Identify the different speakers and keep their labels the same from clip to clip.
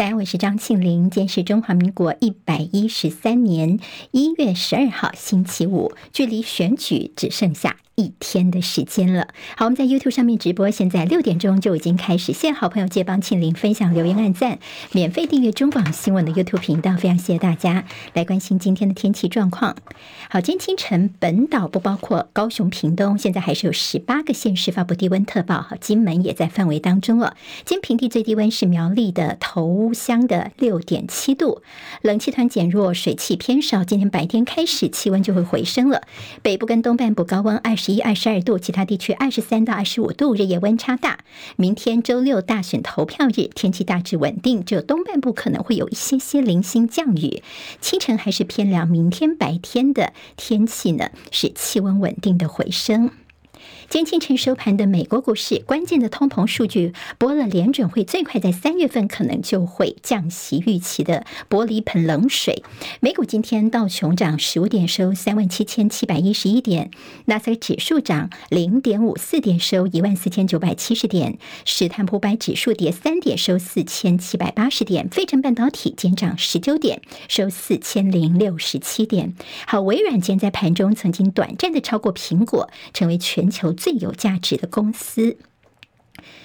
Speaker 1: 大家，我是张庆玲。今天是中华民国一百一十三年一月十二号，星期五，距离选举只剩下一天的时间了。好，我们在 YouTube 上面直播，现在六点钟就已经开始。谢谢好朋友借帮庆玲分享、留言、按赞，免费订阅中广新闻的 YouTube 频道，非常谢谢大家来关心今天的天气状况。好，今天清晨本岛不包括高雄、屏东，现在还是有十八个县市发布低温特报。好，金门也在范围当中了。今平地最低温是苗栗的头乡的六点七度，冷气团减弱，水汽偏少。今天白天开始气温就会回升了，北部跟东半部高温二十。一二十二度，其他地区二十三到二十五度，日夜温差大。明天周六大选投票日，天气大致稳定，只有东半部可能会有一些些零星降雨。清晨还是偏凉，明天白天的天气呢，是气温稳定的回升。今天清晨收盘的美国股市，关键的通膨数据泼了联准会最快在三月份可能就会降息预期的玻璃盆冷水。美股今天道琼涨十五点，收三万七千七百一十一点；纳斯达克指数涨零点五四点，收一万四千九百七十点；史坦普百指数跌三点，收四千七百八十点；费城半导体今天涨十九点，收四千零六十七点。好，微软今天在盘中曾经短暂的超过苹果，成为全球最有价值的公司。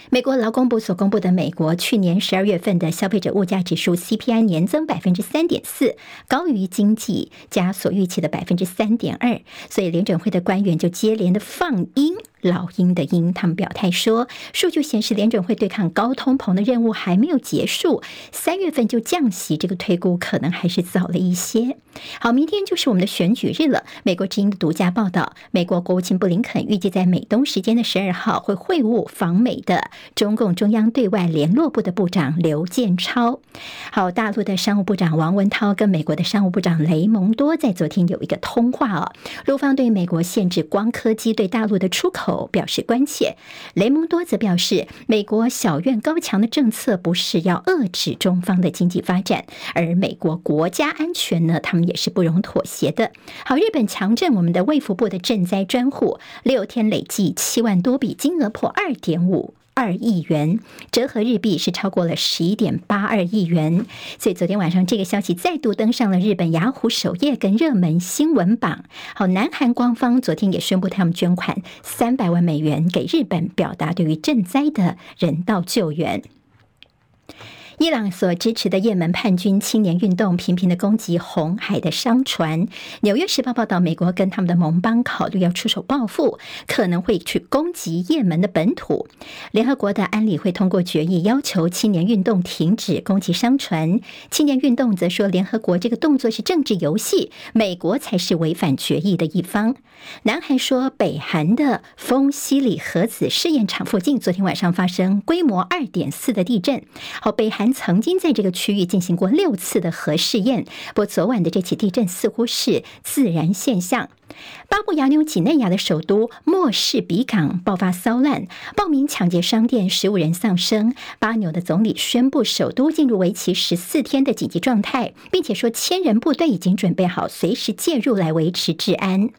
Speaker 1: 美国劳工部所公布的美国去年十二月份的消费者物价指数 CPI 年增百分之三点四，高于经济加所预期的百分之三点二，所以联准会的官员就接连的放鹰。老鹰的鹰，他们表态说，数据显示联准会对抗高通膨的任务还没有结束，三月份就降息，这个推估可能还是早了一些。好，明天就是我们的选举日了。美国之音的独家报道，美国国务卿布林肯预计在美东时间的十二号会会晤访美的中共中央对外联络部的部长刘建超。好，大陆的商务部长王文涛跟美国的商务部长雷蒙多在昨天有一个通话哦，陆方对美国限制光刻机对大陆的出口。表示关切，雷蒙多则表示，美国小院高墙的政策不是要遏制中方的经济发展，而美国国家安全呢，他们也是不容妥协的。好，日本强震，我们的卫福部的赈灾专户六天累计七万多笔，金额破二点五。二亿元，折合日币是超过了十一点八二亿元。所以昨天晚上这个消息再度登上了日本雅虎首页跟热门新闻榜。好，南韩官方昨天也宣布他们捐款三百万美元给日本，表达对于赈灾的人道救援。伊朗所支持的也门叛军青年运动频频的攻击红海的商船。纽约时报报道，美国跟他们的盟邦考虑要出手报复，可能会去攻击也门的本土。联合国的安理会通过决议，要求青年运动停止攻击商船。青年运动则说，联合国这个动作是政治游戏，美国才是违反决议的一方。南韩说，北韩的丰溪里核子试验场附近昨天晚上发生规模二点四的地震。好，北韩。曾经在这个区域进行过六次的核试验，不过昨晚的这起地震似乎是自然现象。巴布亚纽几内亚的首都莫士比港爆发骚乱，暴民抢劫商店，十五人丧生。巴纽的总理宣布首都进入为期十四天的紧急状态，并且说千人部队已经准备好随时介入来维持治安。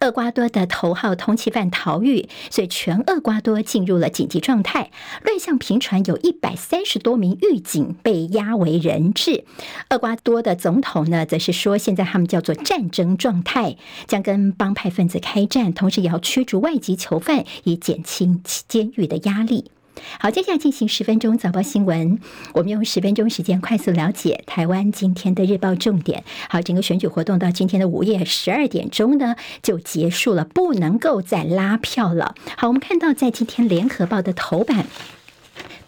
Speaker 1: 厄瓜多的头号通缉犯逃狱，所以全厄瓜多进入了紧急状态。乱象频传，有一百三十多名狱警被押为人质。厄瓜多的总统呢，则是说现在他们叫做战争状态，将跟跟帮派分子开战，同时也要驱逐外籍囚犯，以减轻监狱的压力。好，接下来进行十分钟早报新闻，我们用十分钟时间快速了解台湾今天的日报重点。好，整个选举活动到今天的午夜十二点钟呢就结束了，不能够再拉票了。好，我们看到在今天联合报的头版。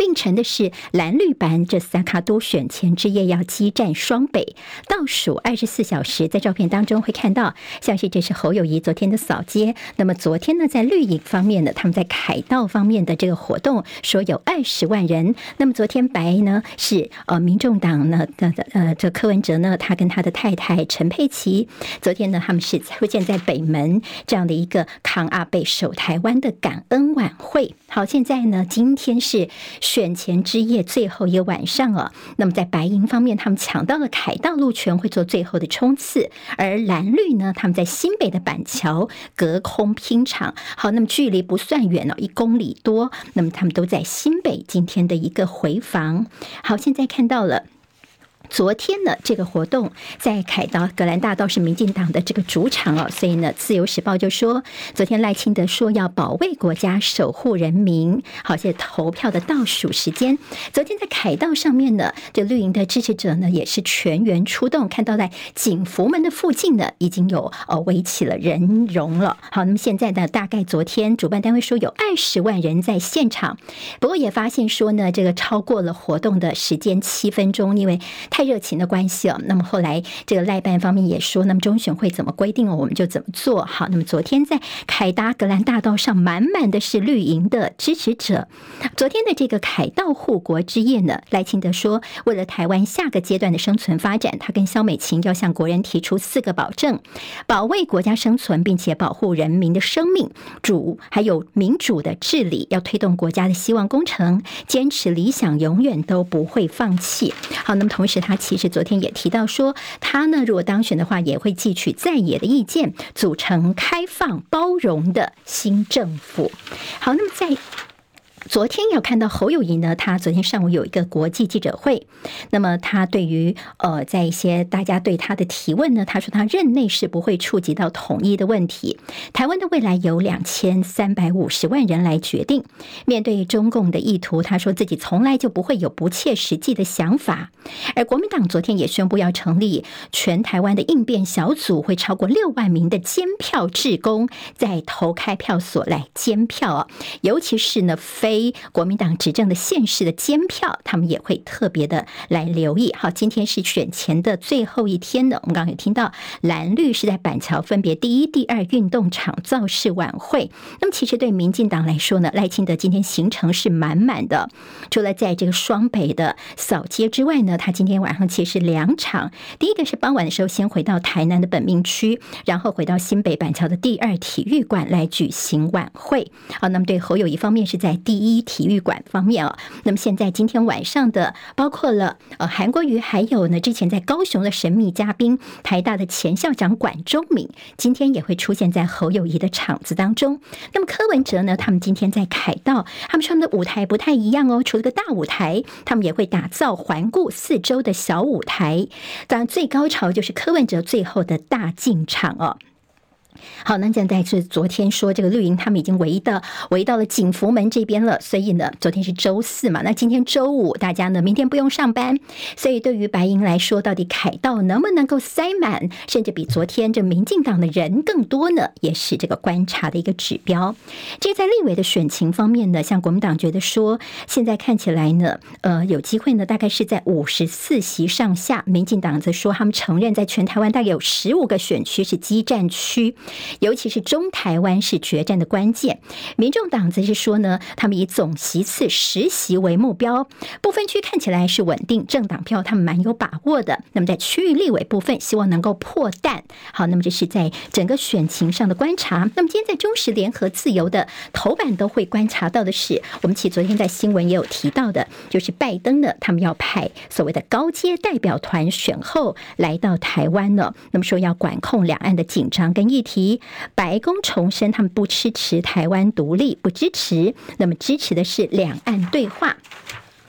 Speaker 1: 并成的是蓝绿版这三卡都选前之夜要激战双北，倒数二十四小时，在照片当中会看到，像是这是侯友谊昨天的扫街。那么昨天呢，在绿营方面呢，他们在凯道方面的这个活动说有二十万人。那么昨天白呢是呃民众党呢的呃这柯文哲呢，他跟他的太太陈佩琪，昨天呢他们是出现在北门这样的一个抗阿贝守台湾的感恩晚会。好，现在呢今天是。选前之夜最后一个晚上啊，那么在白银方面，他们抢到了凯道路权，会做最后的冲刺；而蓝绿呢，他们在新北的板桥隔空拼场。好，那么距离不算远哦，一公里多。那么他们都在新北今天的一个回防。好，现在看到了。昨天呢，这个活动在凯道格兰大道是民进党的这个主场哦，所以呢，《自由时报》就说，昨天赖清德说要保卫国家，守护人民。好，现在投票的倒数时间，昨天在凯道上面呢，这绿营的支持者呢也是全员出动，看到在景福门的附近呢，已经有呃围起了人龙了。好，那么现在呢，大概昨天主办单位说有二十万人在现场，不过也发现说呢，这个超过了活动的时间七分钟，因为。太热情的关系哦，那么后来这个赖办方面也说，那么中选会怎么规定哦，我们就怎么做。好，那么昨天在凯达格兰大道上，满满的是绿营的支持者。昨天的这个凯道护国之夜呢，赖清德说，为了台湾下个阶段的生存发展，他跟萧美琴要向国人提出四个保证：保卫国家生存，并且保护人民的生命，主还有民主的治理，要推动国家的希望工程，坚持理想，永远都不会放弃。好，那么同时他。他其实昨天也提到说，他呢如果当选的话，也会汲取在野的意见，组成开放包容的新政府。好，那么在。昨天有看到侯友宜呢，他昨天上午有一个国际记者会，那么他对于呃，在一些大家对他的提问呢，他说他任内是不会触及到统一的问题，台湾的未来由两千三百五十万人来决定。面对中共的意图，他说自己从来就不会有不切实际的想法。而国民党昨天也宣布要成立全台湾的应变小组，会超过六万名的监票志工在投开票所来监票啊，尤其是呢非。国民党执政的县市的监票，他们也会特别的来留意。好，今天是选前的最后一天的，我们刚刚有听到蓝绿是在板桥分别第一、第二运动场造势晚会。那么，其实对民进党来说呢，赖清德今天行程是满满的。除了在这个双北的扫街之外呢，他今天晚上其实两场，第一个是傍晚的时候先回到台南的本命区，然后回到新北板桥的第二体育馆来举行晚会。好，那么对侯友一方面是在第一。体育馆方面啊，那么现在今天晚上的包括了呃韩国瑜，还有呢之前在高雄的神秘嘉宾台大的前校长管中闵，今天也会出现在侯友谊的场子当中。那么柯文哲呢，他们今天在凯道，他们说他们的舞台不太一样哦，除了个大舞台，他们也会打造环顾四周的小舞台。当然最高潮就是柯文哲最后的大进场哦。好，那现在是昨天说这个绿营他们已经围到围到了景福门这边了，所以呢，昨天是周四嘛，那今天周五，大家呢明天不用上班，所以对于白银来说，到底凯道能不能够塞满，甚至比昨天这民进党的人更多呢，也是这个观察的一个指标。这在立委的选情方面呢，像国民党觉得说，现在看起来呢，呃，有机会呢，大概是在五十四席上下。民进党则说，他们承认在全台湾大概有十五个选区是激战区。尤其是中台湾是决战的关键，民众党则是说呢，他们以总席次十席为目标，不分区看起来是稳定，政党票他们蛮有把握的。那么在区域立委部分，希望能够破蛋。好，那么这是在整个选情上的观察。那么今天在中时联合自由的头版都会观察到的是，我们其昨天在新闻也有提到的，就是拜登呢，他们要派所谓的高阶代表团选后来到台湾呢，那么说要管控两岸的紧张跟议题。白宫重申，他们不支持台湾独立，不支持，那么支持的是两岸对话。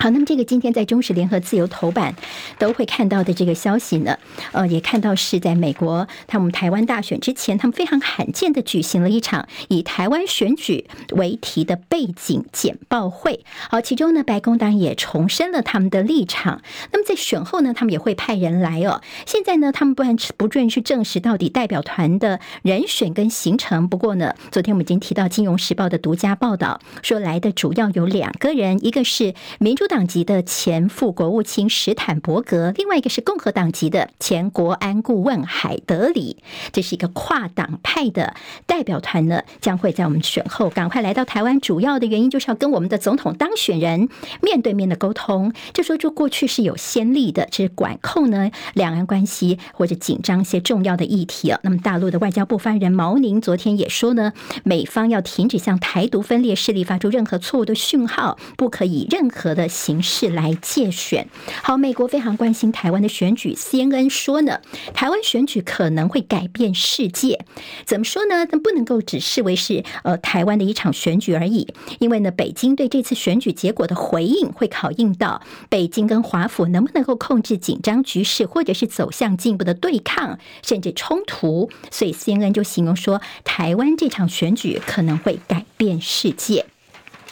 Speaker 1: 好，那么这个今天在中时联合自由头版都会看到的这个消息呢，呃，也看到是在美国他们台湾大选之前，他们非常罕见的举行了一场以台湾选举为题的背景简报会。好，其中呢，白宫当然也重申了他们的立场。那么在选后呢，他们也会派人来哦。现在呢，他们不然不准去证实到底代表团的人选跟行程。不过呢，昨天我们已经提到《金融时报》的独家报道说，来的主要有两个人，一个是民主。党籍的前副国务卿史坦伯格，另外一个是共和党籍的前国安顾问海德里。这是一个跨党派的代表团呢，将会在我们选后赶快来到台湾。主要的原因就是要跟我们的总统当选人面对面的沟通。就说这过去是有先例的，这是管控呢两岸关系或者紧张一些重要的议题啊。那么大陆的外交部发言人毛宁昨天也说呢，美方要停止向台独分裂势力发出任何错误的讯号，不可以任何的形式来借选。好，美国非常关心台湾的选举，CNN 说呢，台湾选举可能会改变世界。怎么说呢？那不能够只视为是呃台湾的一场选举而已，因为呢，北京对这次选举结果的回应会考验到北京跟华府能不能够控制紧张局势，或者是走向进一步的对抗甚至冲突。所以 CNN 就形容说，台湾这场选举可能会改变世界。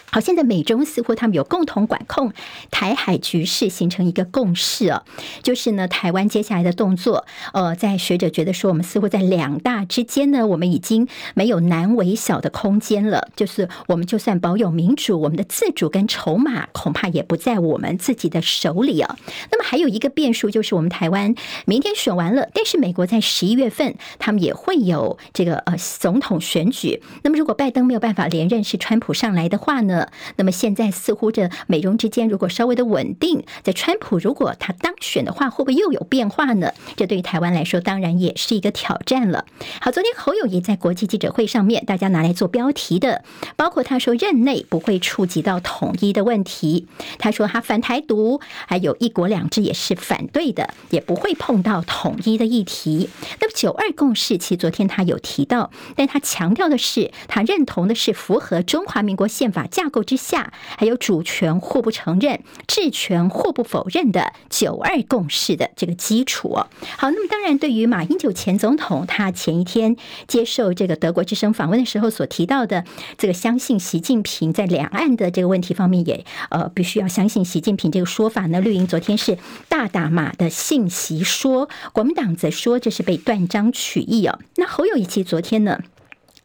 Speaker 1: 好，现在美中似乎他们有共同管控台海局势，形成一个共识哦，就是呢，台湾接下来的动作，呃，在学者觉得说，我们似乎在两大之间呢，我们已经没有难为小的空间了。就是我们就算保有民主，我们的自主跟筹码恐怕也不在我们自己的手里啊。那么还有一个变数，就是我们台湾明天选完了，但是美国在十一月份他们也会有这个呃总统选举。那么如果拜登没有办法连任，是川普上来的话呢？那么现在似乎这美中之间如果稍微的稳定，在川普如果他当选的话，会不会又有变化呢？这对于台湾来说，当然也是一个挑战了。好，昨天侯友谊在国际记者会上面，大家拿来做标题的，包括他说任内不会触及到统一的问题，他说他反台独，还有一国两制也是反对的，也不会碰到统一的议题。那么九二共识，其实昨天他有提到，但他强调的是，他认同的是符合中华民国宪法架构之下，还有主权互不承认、治权互不否认的九二共识的这个基础。好，那么当然，对于马英九前总统，他前一天接受这个德国之声访问的时候所提到的这个相信习近平在两岸的这个问题方面，也呃必须要相信习近平这个说法呢。绿营昨天是大打马的信息说，国民党则说这是被断章取义哦。那侯友谊其实昨天呢？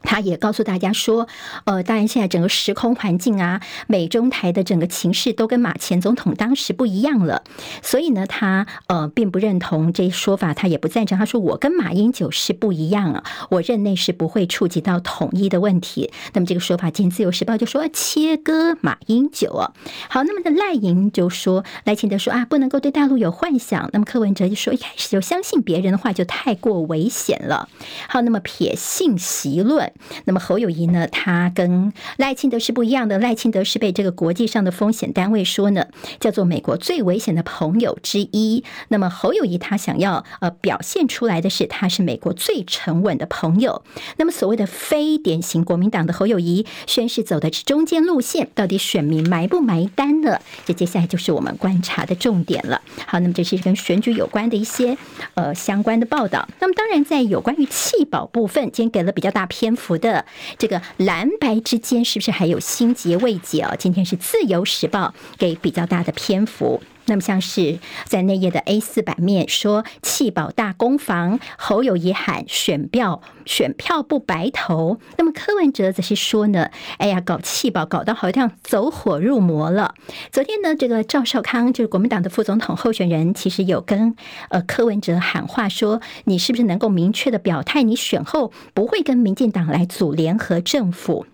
Speaker 1: 他也告诉大家说，呃，当然现在整个时空环境啊，美中台的整个情势都跟马前总统当时不一样了，所以呢，他呃并不认同这一说法，他也不赞成。他说我跟马英九是不一样啊，我任内是不会触及到统一的问题。那么这个说法，今天自由时报就说切割马英九啊。好，那么的赖莹就说赖清德说啊，不能够对大陆有幻想。那么柯文哲就说一开始就相信别人的话就太过危险了。好，那么撇信息论。那么侯友谊呢，他跟赖清德是不一样的。赖清德是被这个国际上的风险单位说呢，叫做美国最危险的朋友之一。那么侯友谊他想要呃表现出来的是，他是美国最沉稳的朋友。那么所谓的非典型国民党的侯友谊宣誓走的是中间路线，到底选民埋不埋单呢？这接下来就是我们观察的重点了。好，那么这是跟选举有关的一些呃相关的报道。那么当然在有关于弃保部分，今天给了比较大篇幅。服的这个蓝白之间是不是还有心结未解啊？今天是自由时报给比较大的篇幅。那么像是在内页的 A 四版面说弃保大攻防，侯友宜喊选票选票不白投。那么柯文哲则是说呢，哎呀，搞弃保搞到好像走火入魔了。昨天呢，这个赵少康就是国民党的副总统候选人，其实有跟呃柯文哲喊话说，你是不是能够明确的表态，你选后不会跟民进党来组联合政府？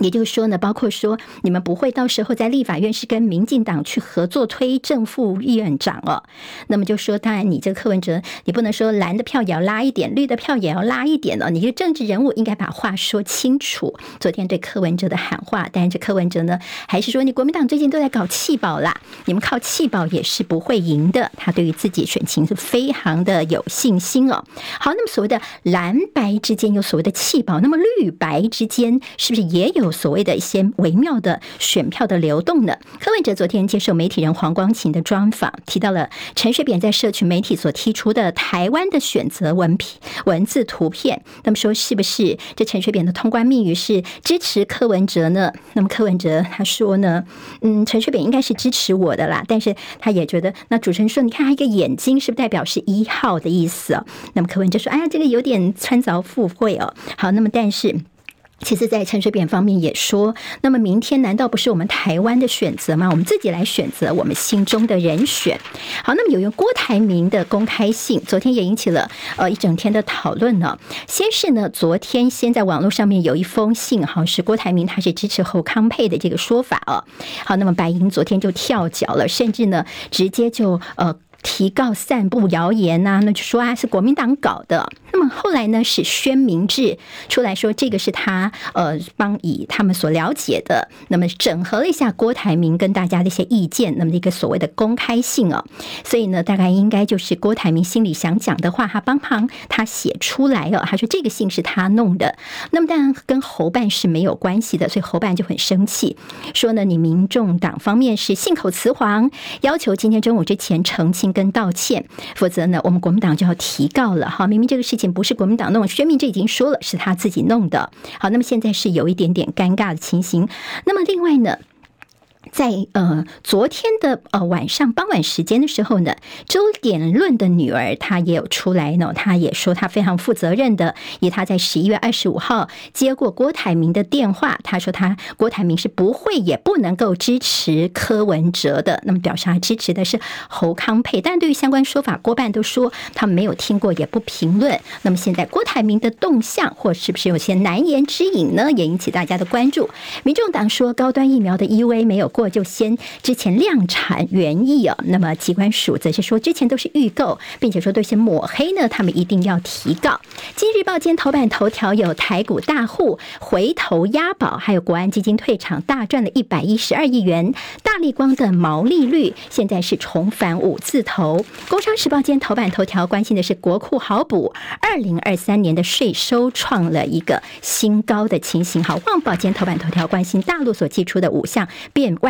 Speaker 1: 也就是说呢，包括说你们不会到时候在立法院是跟民进党去合作推正副院长哦。那么就说，当然你这个柯文哲，你不能说蓝的票也要拉一点，绿的票也要拉一点哦。你这政治人物应该把话说清楚。昨天对柯文哲的喊话，但是这柯文哲呢，还是说你国民党最近都在搞气保啦，你们靠气保也是不会赢的。他对于自己选情是非常的有信心哦。好，那么所谓的蓝白之间有所谓的气保，那么绿白之间是不是也有？所谓的一些微妙的选票的流动呢？柯文哲昨天接受媒体人黄光芹的专访，提到了陈水扁在社群媒体所提出的台湾的选择文片文字图片。那么说，是不是这陈水扁的通关密语是支持柯文哲呢？那么柯文哲他说呢，嗯，陈水扁应该是支持我的啦，但是他也觉得，那主持人说，你看他一个眼睛是不是代表是一号的意思哦？那么柯文哲说，哎呀，这个有点穿凿附会哦。好，那么但是。其实，在陈水扁方面也说，那么明天难道不是我们台湾的选择吗？我们自己来选择我们心中的人选。好，那么有用郭台铭的公开信，昨天也引起了呃一整天的讨论呢。先是呢，昨天先在网络上面有一封信，好像是郭台铭他是支持侯康佩的这个说法哦。好，那么白银昨天就跳脚了，甚至呢直接就呃。提告散布谣言呐、那就说啊是国民党搞的。那么后来呢，是宣明志出来说，这个是他呃帮以他们所了解的，那么整合了一下郭台铭跟大家的一些意见，那么一个所谓的公开信哦。所以呢，大概应该就是郭台铭心里想讲的话，他帮忙他写出来了。他说这个信是他弄的，那么当然跟侯办是没有关系的，所以侯办就很生气，说呢，你民众党方面是信口雌黄，要求今天中午之前澄清跟道歉，否则呢，我们国民党就要提告了。好，明明这个事情不是国民党弄，薛明这已经说了是他自己弄的。好，那么现在是有一点点尴尬的情形。那么另外呢？在呃昨天的呃晚上傍晚时间的时候呢，周典论的女儿她也有出来呢，她也说她非常负责任的，以她在十一月二十五号接过郭台铭的电话，她说她郭台铭是不会也不能够支持柯文哲的，那么表示她支持的是侯康配，但对于相关说法，郭办都说他没有听过，也不评论。那么现在郭台铭的动向或是不是有些难言之隐呢，也引起大家的关注。民众党说高端疫苗的 EUA 没有。就先之前量产原意啊，那么机关署则是说之前都是预购，并且说对些抹黑呢，他们一定要提告。今日报间头版头条有台股大户回头押宝，还有国安基金退场大赚了一百一十二亿元。大力光的毛利率现在是重返五字头。工商时报间头版头条关心的是国库好补，二零二三年的税收创了一个新高的情形。好，旺报间头版头条关心大陆所寄出的五项变外